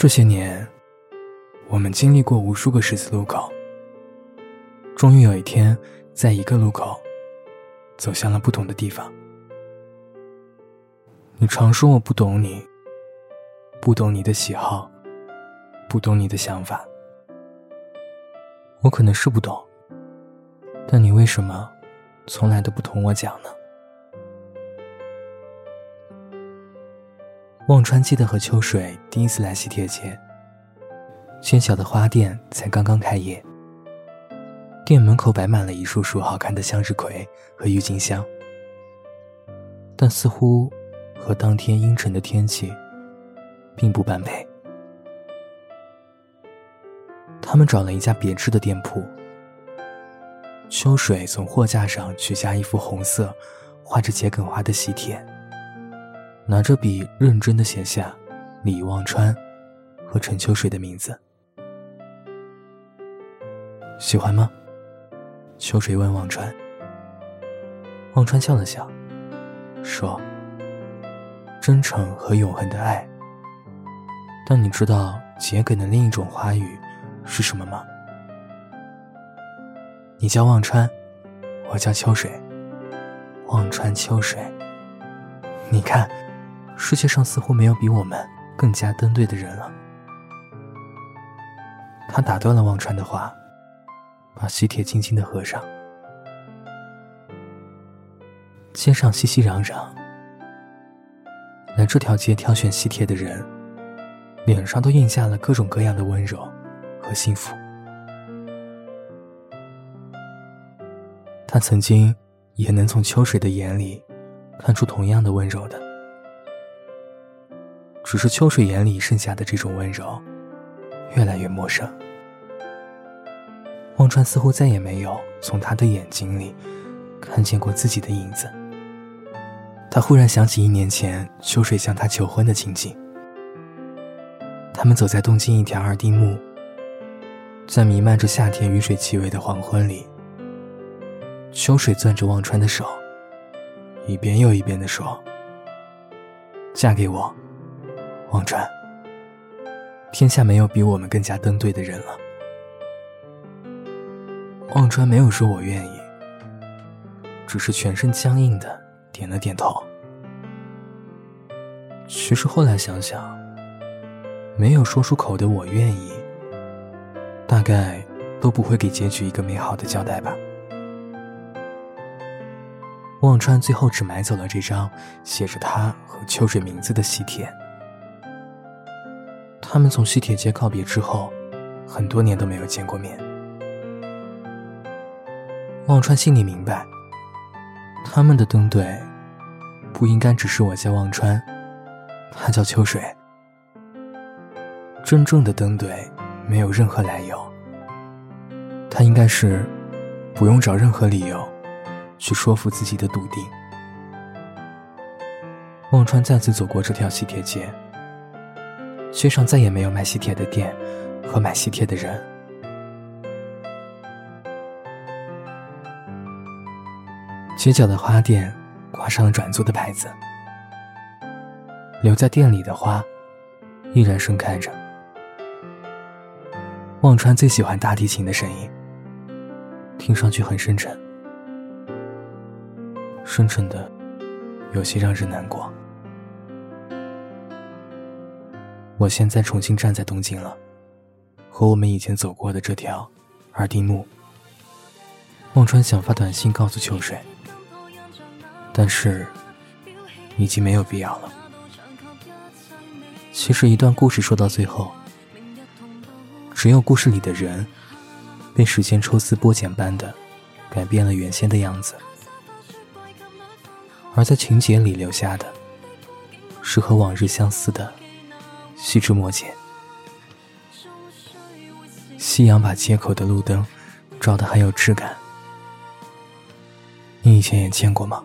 这些年，我们经历过无数个十字路口，终于有一天，在一个路口，走向了不同的地方。你常说我不懂你，不懂你的喜好，不懂你的想法。我可能是不懂，但你为什么从来都不同我讲呢？忘川记得和秋水第一次来喜帖街，喧嚣的花店才刚刚开业，店门口摆满了一束束好看的向日葵和郁金香，但似乎和当天阴沉的天气并不般配。他们找了一家别致的店铺，秋水从货架上取下一幅红色、画着桔梗花的喜帖。拿着笔，认真的写下李望川和陈秋水的名字。喜欢吗？秋水问望川。望川笑了笑，说：“真诚和永恒的爱。”但你知道桔梗的另一种花语是什么吗？你叫望川，我叫秋水。望川秋水，你看。世界上似乎没有比我们更加登对的人了。他打断了忘川的话，把喜帖轻轻的合上。街上熙熙攘攘，来这条街挑选喜帖的人，脸上都印下了各种各样的温柔和幸福。他曾经也能从秋水的眼里看出同样的温柔的。只是秋水眼里剩下的这种温柔，越来越陌生。忘川似乎再也没有从他的眼睛里看见过自己的影子。他忽然想起一年前秋水向他求婚的情景。他们走在东京一条二丁目，在弥漫着夏天雨水气味的黄昏里，秋水攥着忘川的手，一遍又一遍地说：“嫁给我。”忘川，天下没有比我们更加登对的人了。忘川没有说我愿意，只是全身僵硬的点了点头。其实后来想想，没有说出口的我愿意，大概都不会给结局一个美好的交代吧。忘川最后只买走了这张写着他和秋水名字的喜帖。他们从西铁街告别之后，很多年都没有见过面。忘川心里明白，他们的登对，不应该只是我叫忘川，他叫秋水。真正的登对，没有任何来由。他应该是，不用找任何理由，去说服自己的笃定。忘川再次走过这条西铁街。街上再也没有卖喜帖的店和买喜帖的人。街角的花店挂上了转租的牌子，留在店里的花依然盛开着。忘川最喜欢大提琴的声音，听上去很深沉，深沉的有些让人难过。我现在重新站在东京了，和我们以前走过的这条二丁目。忘川想发短信告诉秋水，但是已经没有必要了。其实一段故事说到最后，只有故事里的人被时间抽丝剥茧般的改变了原先的样子，而在情节里留下的，是和往日相似的。细枝末节。夕阳把街口的路灯照得很有质感。你以前也见过吗？